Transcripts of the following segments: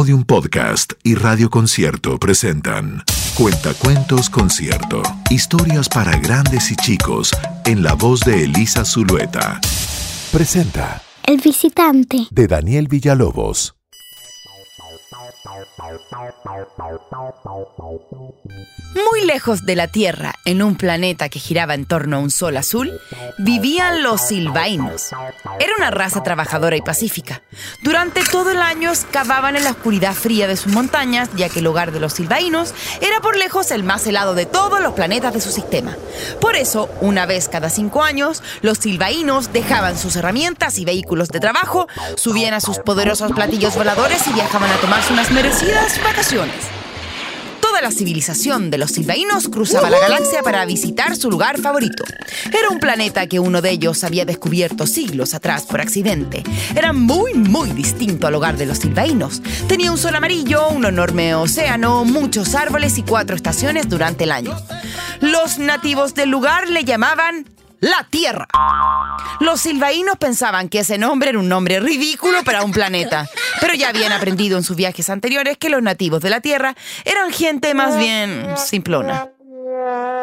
Podium Podcast y Radio Concierto presentan Cuentacuentos Concierto. Historias para grandes y chicos en la voz de Elisa Zulueta. Presenta El visitante. de Daniel Villalobos. Muy lejos de la Tierra, en un planeta que giraba en torno a un sol azul, vivían los silvainos. Era una raza trabajadora y pacífica. Durante todo el año excavaban en la oscuridad fría de sus montañas, ya que el hogar de los silvainos era por lejos el más helado de todos los planetas de su sistema. Por eso, una vez cada cinco años, los silvainos dejaban sus herramientas y vehículos de trabajo, subían a sus poderosos platillos voladores y viajaban a tomarse unas merecidas vacaciones. Toda la civilización de los silvaínos cruzaba la galaxia para visitar su lugar favorito. Era un planeta que uno de ellos había descubierto siglos atrás por accidente. Era muy, muy distinto al hogar de los silvaínos. Tenía un sol amarillo, un enorme océano, muchos árboles y cuatro estaciones durante el año. Los nativos del lugar le llamaban la Tierra. Los silvaínos pensaban que ese nombre era un nombre ridículo para un planeta, pero ya habían aprendido en sus viajes anteriores que los nativos de la Tierra eran gente más bien simplona.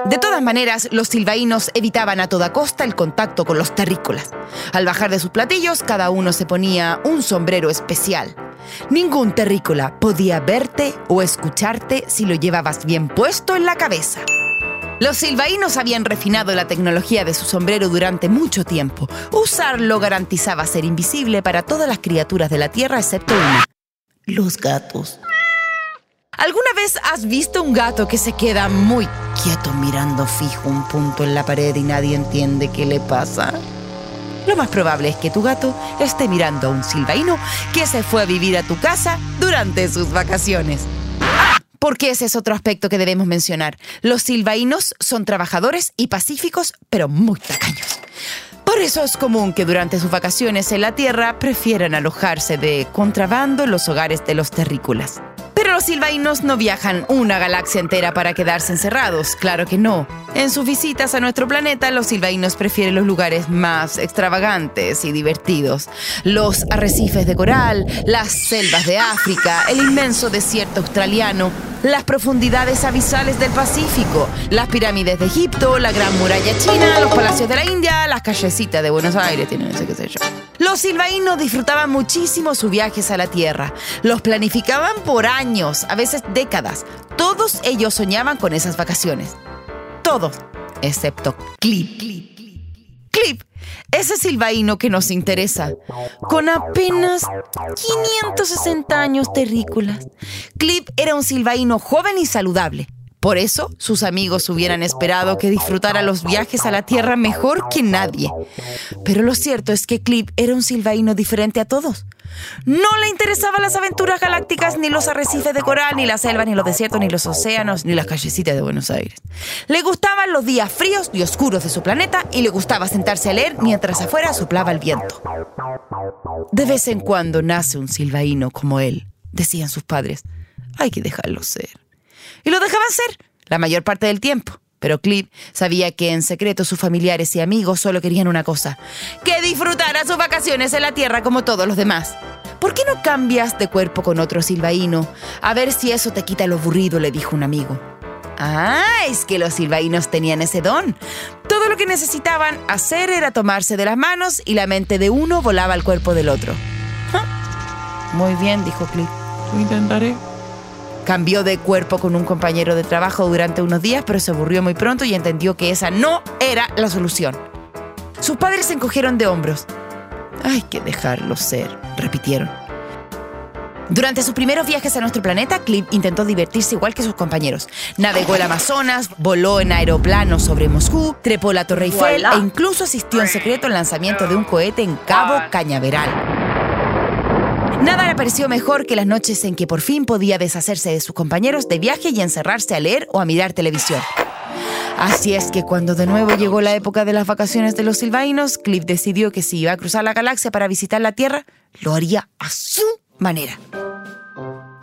De todas maneras, los silvaínos evitaban a toda costa el contacto con los terrícolas. Al bajar de sus platillos, cada uno se ponía un sombrero especial. Ningún terrícola podía verte o escucharte si lo llevabas bien puesto en la cabeza. Los silvaínos habían refinado la tecnología de su sombrero durante mucho tiempo. Usarlo garantizaba ser invisible para todas las criaturas de la Tierra excepto una. Los gatos. ¿Alguna vez has visto un gato que se queda muy quieto mirando fijo un punto en la pared y nadie entiende qué le pasa? Lo más probable es que tu gato esté mirando a un silvaíno que se fue a vivir a tu casa durante sus vacaciones. Porque ese es otro aspecto que debemos mencionar. Los silvaínos son trabajadores y pacíficos, pero muy tacaños. Por eso es común que durante sus vacaciones en la Tierra prefieran alojarse de contrabando en los hogares de los terrícolas. Los silvaínos no viajan una galaxia entera para quedarse encerrados, claro que no. En sus visitas a nuestro planeta, los silvaínos prefieren los lugares más extravagantes y divertidos. Los arrecifes de coral, las selvas de África, el inmenso desierto australiano, las profundidades abisales del Pacífico, las pirámides de Egipto, la gran muralla china, los palacios de la India, las callecitas de Buenos Aires, tienen qué sé yo. Los silvaínos disfrutaban muchísimo sus viajes a la Tierra. Los planificaban por años, a veces décadas. Todos ellos soñaban con esas vacaciones. Todos, excepto Clip. Clip, ese silvaíno que nos interesa, con apenas 560 años terrícolas. Clip era un silvaíno joven y saludable. Por eso, sus amigos hubieran esperado que disfrutara los viajes a la Tierra mejor que nadie. Pero lo cierto es que Clip era un silvaíno diferente a todos. No le interesaban las aventuras galácticas, ni los arrecifes de coral, ni las selvas, ni los desiertos, ni los océanos, ni las callecitas de Buenos Aires. Le gustaban los días fríos y oscuros de su planeta y le gustaba sentarse a leer mientras afuera soplaba el viento. De vez en cuando nace un silvaíno como él, decían sus padres. Hay que dejarlo ser. Y lo dejaban ser la mayor parte del tiempo. Pero Clip sabía que en secreto sus familiares y amigos solo querían una cosa, que disfrutara sus vacaciones en la Tierra como todos los demás. ¿Por qué no cambias de cuerpo con otro silvaíno? A ver si eso te quita lo aburrido, le dijo un amigo. Ah, es que los silvaínos tenían ese don. Todo lo que necesitaban hacer era tomarse de las manos y la mente de uno volaba al cuerpo del otro. Muy bien, dijo Clip. Lo intentaré. Cambió de cuerpo con un compañero de trabajo durante unos días, pero se aburrió muy pronto y entendió que esa no era la solución. Sus padres se encogieron de hombros. Hay que dejarlo ser, repitieron. Durante sus primeros viajes a nuestro planeta, Clip intentó divertirse igual que sus compañeros. Navegó el Amazonas, voló en aeroplano sobre Moscú, trepó la Torre Eiffel e incluso asistió en secreto al lanzamiento de un cohete en Cabo Cañaveral. Nada le pareció mejor que las noches en que por fin podía deshacerse de sus compañeros de viaje y encerrarse a leer o a mirar televisión. Así es que cuando de nuevo llegó la época de las vacaciones de los silvaínos, Cliff decidió que si iba a cruzar la galaxia para visitar la Tierra, lo haría a su manera.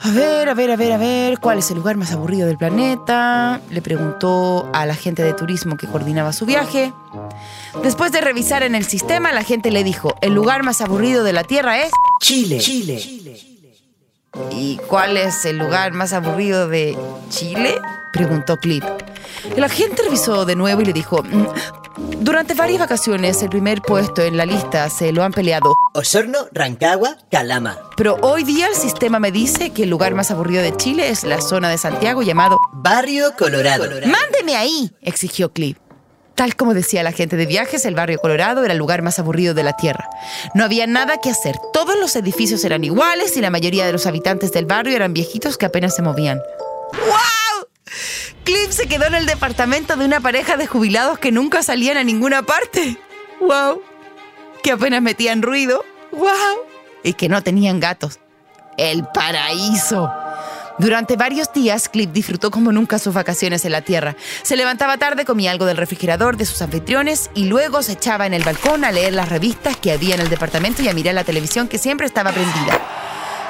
A ver, a ver, a ver, a ver, ¿cuál es el lugar más aburrido del planeta? Le preguntó a la gente de turismo que coordinaba su viaje. Después de revisar en el sistema, la gente le dijo, el lugar más aburrido de la Tierra es Chile. ¿Y cuál es el lugar más aburrido de Chile? preguntó Clip. El agente revisó de nuevo y le dijo, "Mm, durante varias vacaciones el primer puesto en la lista se lo han peleado. Osorno, Rancagua, Calama. Pero hoy día el sistema me dice que el lugar más aburrido de Chile es la zona de Santiago llamado... Barrio Colorado. ¡Mándeme ahí! exigió Clip. Tal como decía la gente de viajes, el barrio Colorado era el lugar más aburrido de la Tierra. No había nada que hacer. Todos los edificios eran iguales y la mayoría de los habitantes del barrio eran viejitos que apenas se movían. ¡Wow! Cliff se quedó en el departamento de una pareja de jubilados que nunca salían a ninguna parte. ¡Wow! Que apenas metían ruido. ¡Wow! Y que no tenían gatos. ¡El paraíso! Durante varios días, Cliff disfrutó como nunca sus vacaciones en la Tierra. Se levantaba tarde, comía algo del refrigerador de sus anfitriones y luego se echaba en el balcón a leer las revistas que había en el departamento y a mirar la televisión que siempre estaba prendida.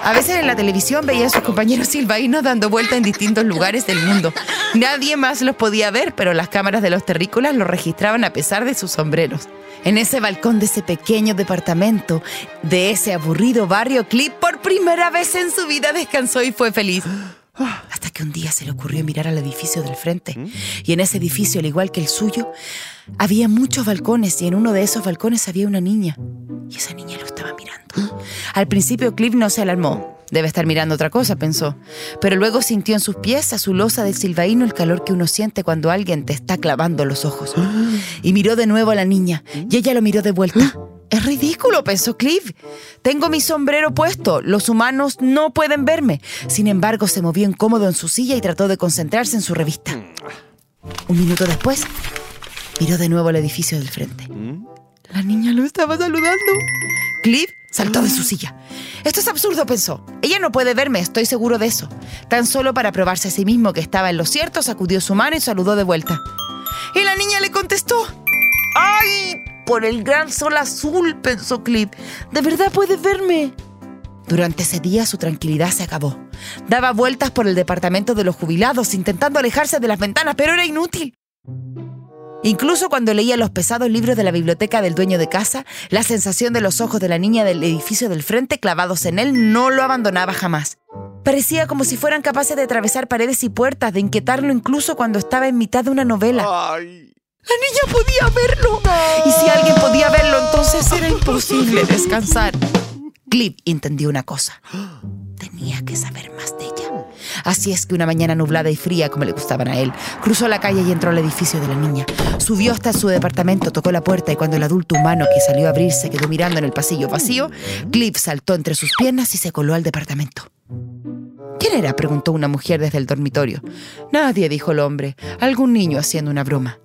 A veces en la televisión veía a sus compañeros silvaínos dando vuelta en distintos lugares del mundo. Nadie más los podía ver, pero las cámaras de los terrícolas los registraban a pesar de sus sombreros. En ese balcón de ese pequeño departamento, de ese aburrido barrio, Clip por primera vez en su vida descansó y fue feliz. Hasta que un día se le ocurrió mirar al edificio del frente. Y en ese edificio, al igual que el suyo, había muchos balcones y en uno de esos balcones había una niña. Y esa niña lo estaba mirando. Al principio Cliff no se alarmó. Debe estar mirando otra cosa, pensó. Pero luego sintió en sus pies a su losa del silvaíno el calor que uno siente cuando alguien te está clavando los ojos. Y miró de nuevo a la niña. Y ella lo miró de vuelta. Es ridículo, pensó Cliff. Tengo mi sombrero puesto. Los humanos no pueden verme. Sin embargo, se movió incómodo en su silla y trató de concentrarse en su revista. Un minuto después, miró de nuevo al edificio del frente. La niña lo estaba saludando. Cliff saltó de su silla. Esto es absurdo, pensó. Ella no puede verme, estoy seguro de eso. Tan solo para probarse a sí mismo que estaba en lo cierto, sacudió su mano y saludó de vuelta. Y la niña le contestó. ¡Ay! Por el gran sol azul, pensó Cliff. ¿De verdad puedes verme? Durante ese día su tranquilidad se acabó. Daba vueltas por el departamento de los jubilados, intentando alejarse de las ventanas, pero era inútil. Incluso cuando leía los pesados libros de la biblioteca del dueño de casa, la sensación de los ojos de la niña del edificio del frente clavados en él no lo abandonaba jamás. Parecía como si fueran capaces de atravesar paredes y puertas, de inquietarlo incluso cuando estaba en mitad de una novela. La niña podía verlo. Y si alguien podía verlo, entonces era imposible descansar. Cliff entendió una cosa. Tenía que saber más de ella. Así es que una mañana nublada y fría, como le gustaban a él, cruzó la calle y entró al edificio de la niña. Subió hasta su departamento, tocó la puerta y cuando el adulto humano que salió a abrir se quedó mirando en el pasillo vacío, Cliff saltó entre sus piernas y se coló al departamento. ¿Quién era? preguntó una mujer desde el dormitorio. Nadie, dijo el hombre. Algún niño haciendo una broma.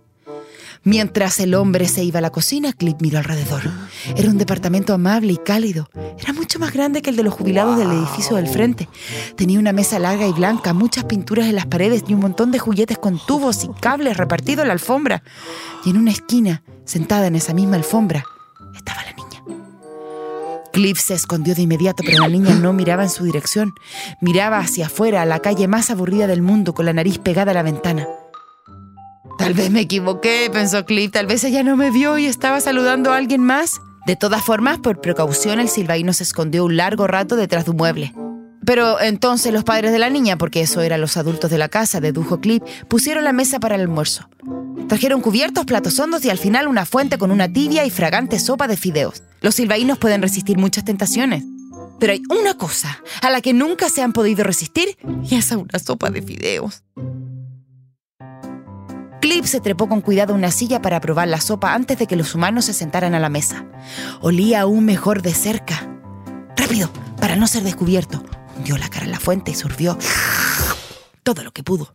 Mientras el hombre se iba a la cocina, Cliff miró alrededor. Era un departamento amable y cálido. Era mucho más grande que el de los jubilados del edificio del frente. Tenía una mesa larga y blanca, muchas pinturas en las paredes y un montón de juguetes con tubos y cables repartidos en la alfombra. Y en una esquina, sentada en esa misma alfombra, estaba la niña. Cliff se escondió de inmediato, pero la niña no miraba en su dirección. Miraba hacia afuera, a la calle más aburrida del mundo, con la nariz pegada a la ventana. Tal vez me equivoqué, pensó Cliff. Tal vez ella no me vio y estaba saludando a alguien más. De todas formas, por precaución, el silbaíno se escondió un largo rato detrás de un mueble. Pero entonces los padres de la niña, porque eso eran los adultos de la casa, dedujo Cliff, pusieron la mesa para el almuerzo. Trajeron cubiertos, platos hondos y al final una fuente con una tibia y fragante sopa de fideos. Los silbaínos pueden resistir muchas tentaciones. Pero hay una cosa a la que nunca se han podido resistir y es a una sopa de fideos. Cliff se trepó con cuidado a una silla para probar la sopa antes de que los humanos se sentaran a la mesa. Olía aún mejor de cerca. Rápido, para no ser descubierto. Hundió la cara en la fuente y sorbió todo lo que pudo.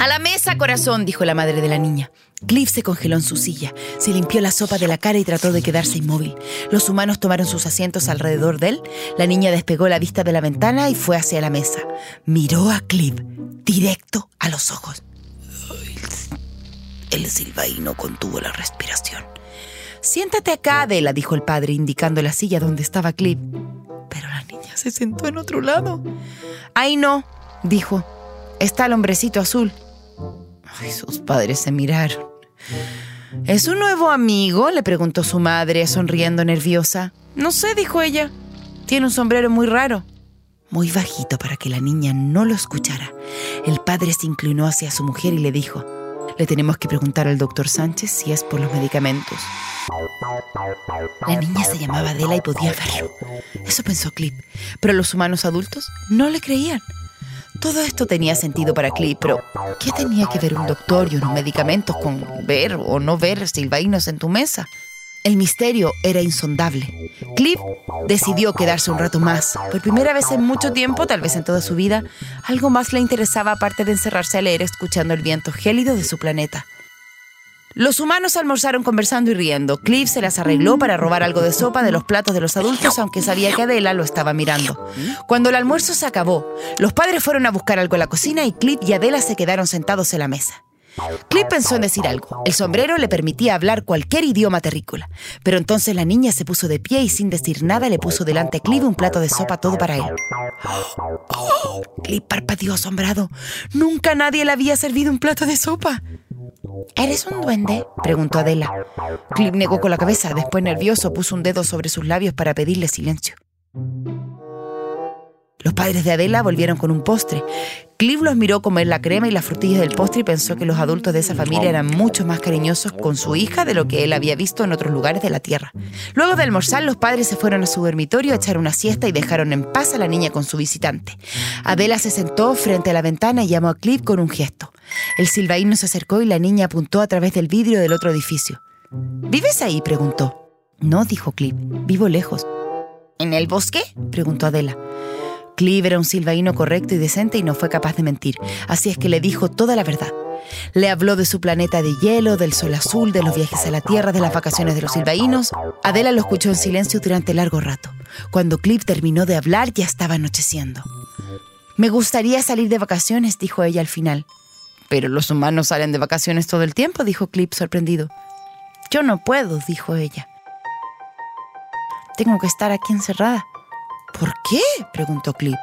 A la mesa, corazón, dijo la madre de la niña. Cliff se congeló en su silla, se limpió la sopa de la cara y trató de quedarse inmóvil. Los humanos tomaron sus asientos alrededor de él. La niña despegó la vista de la ventana y fue hacia la mesa. Miró a Cliff directo a los ojos. El silbaíno contuvo la respiración. Siéntate acá, Adela, dijo el padre, indicando la silla donde estaba Cliff. Pero la niña se sentó en otro lado. Ay, no, dijo. Está el hombrecito azul. Ay, sus padres se miraron. ¿Es un nuevo amigo? le preguntó su madre, sonriendo nerviosa. No sé, dijo ella. Tiene un sombrero muy raro. Muy bajito para que la niña no lo escuchara, el padre se inclinó hacia su mujer y le dijo, le tenemos que preguntar al doctor Sánchez si es por los medicamentos. La niña se llamaba Adela y podía verlo. Eso pensó Clip. Pero los humanos adultos no le creían. Todo esto tenía sentido para Clip, pero ¿qué tenía que ver un doctor y unos medicamentos con ver o no ver silvainos en tu mesa? El misterio era insondable. Clip decidió quedarse un rato más. Por primera vez en mucho tiempo, tal vez en toda su vida, algo más le interesaba aparte de encerrarse a leer escuchando el viento gélido de su planeta. Los humanos almorzaron conversando y riendo. Cliff se las arregló para robar algo de sopa de los platos de los adultos, aunque sabía que Adela lo estaba mirando. Cuando el almuerzo se acabó, los padres fueron a buscar algo en la cocina y Cliff y Adela se quedaron sentados en la mesa. Cliff pensó en decir algo. El sombrero le permitía hablar cualquier idioma terrícola. Pero entonces la niña se puso de pie y sin decir nada le puso delante a Cliff un plato de sopa todo para él. Cliff parpadeó asombrado. Nunca nadie le había servido un plato de sopa. ¿Eres un duende? preguntó Adela. Clip negó con la cabeza. Después, nervioso, puso un dedo sobre sus labios para pedirle silencio. Los padres de Adela volvieron con un postre. Cliff los miró comer la crema y las frutillas del postre y pensó que los adultos de esa familia eran mucho más cariñosos con su hija de lo que él había visto en otros lugares de la tierra. Luego de almorzar, los padres se fueron a su dormitorio a echar una siesta y dejaron en paz a la niña con su visitante. Adela se sentó frente a la ventana y llamó a Cliff con un gesto. El silbaíno se acercó y la niña apuntó a través del vidrio del otro edificio. ¿Vives ahí? preguntó. No, dijo Cliff. Vivo lejos. ¿En el bosque? preguntó Adela. Clive era un silvaíno correcto y decente y no fue capaz de mentir, así es que le dijo toda la verdad. Le habló de su planeta de hielo, del sol azul, de los viajes a la Tierra, de las vacaciones de los silvaínos. Adela lo escuchó en silencio durante largo rato. Cuando Cliff terminó de hablar ya estaba anocheciendo. Me gustaría salir de vacaciones, dijo ella al final. Pero los humanos salen de vacaciones todo el tiempo, dijo Cliff sorprendido. Yo no puedo, dijo ella. Tengo que estar aquí encerrada. ¿Por qué? preguntó Cliff.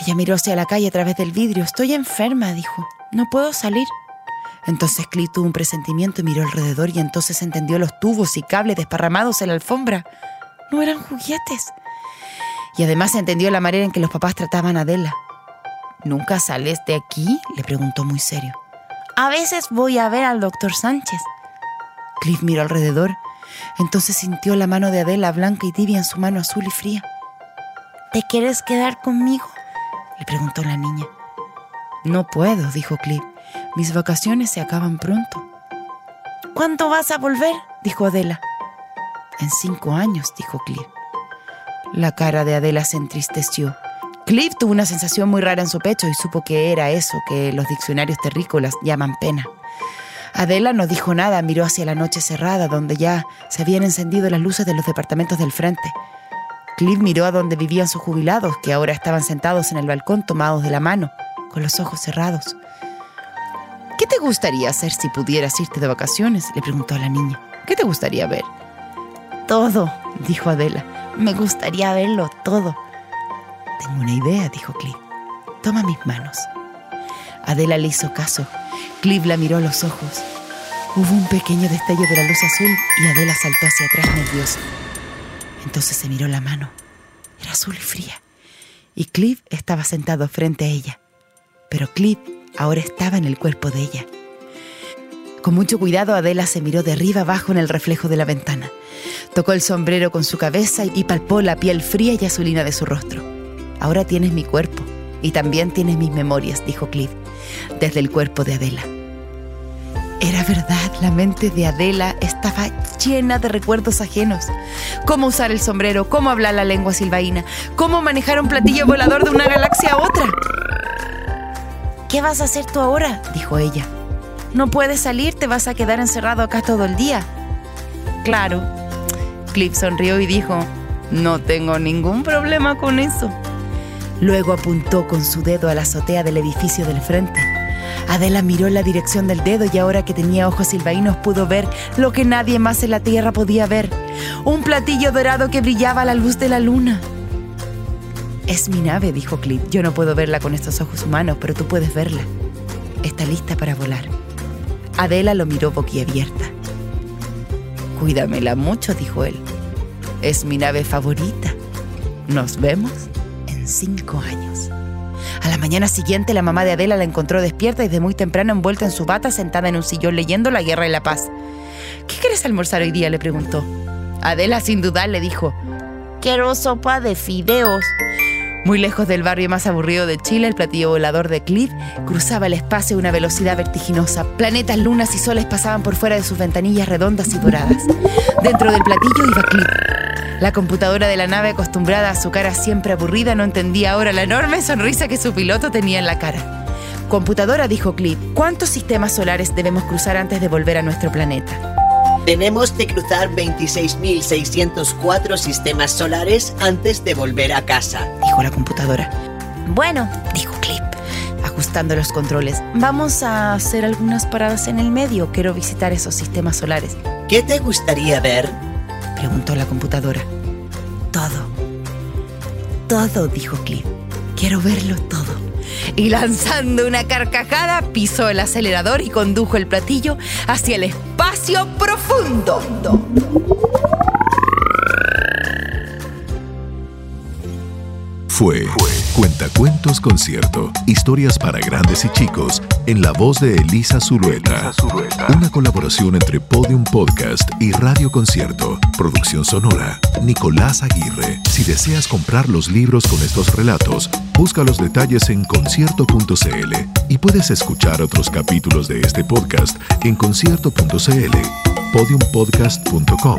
Ella miró hacia la calle a través del vidrio. Estoy enferma, dijo. No puedo salir. Entonces Cliff tuvo un presentimiento y miró alrededor y entonces entendió los tubos y cables desparramados en la alfombra. No eran juguetes. Y además entendió la manera en que los papás trataban a Adela. ¿Nunca sales de aquí? le preguntó muy serio. A veces voy a ver al doctor Sánchez. Cliff miró alrededor. Entonces sintió la mano de Adela blanca y tibia en su mano azul y fría. ¿Te quieres quedar conmigo? le preguntó la niña. No puedo, dijo Cliff. Mis vacaciones se acaban pronto. ¿Cuándo vas a volver? dijo Adela. En cinco años, dijo Cliff. La cara de Adela se entristeció. Cliff tuvo una sensación muy rara en su pecho y supo que era eso que los diccionarios terrícolas llaman pena. Adela no dijo nada, miró hacia la noche cerrada, donde ya se habían encendido las luces de los departamentos del frente. Cliff miró a donde vivían sus jubilados, que ahora estaban sentados en el balcón tomados de la mano, con los ojos cerrados. ¿Qué te gustaría hacer si pudieras irte de vacaciones? le preguntó a la niña. ¿Qué te gustaría ver? Todo, dijo Adela. Me gustaría verlo todo. Tengo una idea, dijo Cliff. Toma mis manos. Adela le hizo caso. Cliff la miró a los ojos. Hubo un pequeño destello de la luz azul y Adela saltó hacia atrás nerviosa. Entonces se miró la mano. Era azul y fría. Y Cliff estaba sentado frente a ella. Pero Cliff ahora estaba en el cuerpo de ella. Con mucho cuidado, Adela se miró de arriba abajo en el reflejo de la ventana. Tocó el sombrero con su cabeza y palpó la piel fría y azulina de su rostro. Ahora tienes mi cuerpo y también tienes mis memorias, dijo Cliff, desde el cuerpo de Adela. Era verdad, la mente de Adela estaba llena de recuerdos ajenos. Cómo usar el sombrero, cómo hablar la lengua silvaína, cómo manejar un platillo volador de una galaxia a otra. ¿Qué vas a hacer tú ahora? dijo ella. No puedes salir, te vas a quedar encerrado acá todo el día. Claro. Cliff sonrió y dijo, no tengo ningún problema con eso. Luego apuntó con su dedo a la azotea del edificio del frente. Adela miró en la dirección del dedo y ahora que tenía ojos silvaínos pudo ver lo que nadie más en la tierra podía ver. Un platillo dorado que brillaba a la luz de la luna. Es mi nave, dijo Clint. Yo no puedo verla con estos ojos humanos, pero tú puedes verla. Está lista para volar. Adela lo miró boquiabierta. Cuídamela mucho, dijo él. Es mi nave favorita. Nos vemos en cinco años. A la mañana siguiente, la mamá de Adela la encontró despierta y de muy temprano envuelta en su bata, sentada en un sillón leyendo La Guerra y la Paz. ¿Qué quieres almorzar hoy día? le preguntó. Adela, sin dudar, le dijo: Quiero sopa de fideos. Muy lejos del barrio más aburrido de Chile, el platillo volador de Cliff cruzaba el espacio a una velocidad vertiginosa. Planetas, lunas y soles pasaban por fuera de sus ventanillas redondas y doradas. Dentro del platillo iba Cliff. La computadora de la nave, acostumbrada a su cara siempre aburrida, no entendía ahora la enorme sonrisa que su piloto tenía en la cara. Computadora, dijo Cliff, ¿cuántos sistemas solares debemos cruzar antes de volver a nuestro planeta? Tenemos que cruzar 26.604 sistemas solares antes de volver a casa, dijo la computadora. Bueno, dijo Clip, ajustando los controles. Vamos a hacer algunas paradas en el medio. Quiero visitar esos sistemas solares. ¿Qué te gustaría ver? Preguntó la computadora. Todo. Todo, dijo Clip. Quiero verlo todo y lanzando una carcajada pisó el acelerador y condujo el platillo hacia el espacio profundo. Fue Cuentacuentos Concierto. Historias para grandes y chicos en la voz de Elisa Zulueta. Una colaboración entre Podium Podcast y Radio Concierto. Producción sonora. Nicolás Aguirre. Si deseas comprar los libros con estos relatos, busca los detalles en concierto.cl y puedes escuchar otros capítulos de este podcast en concierto.cl, podiumpodcast.com,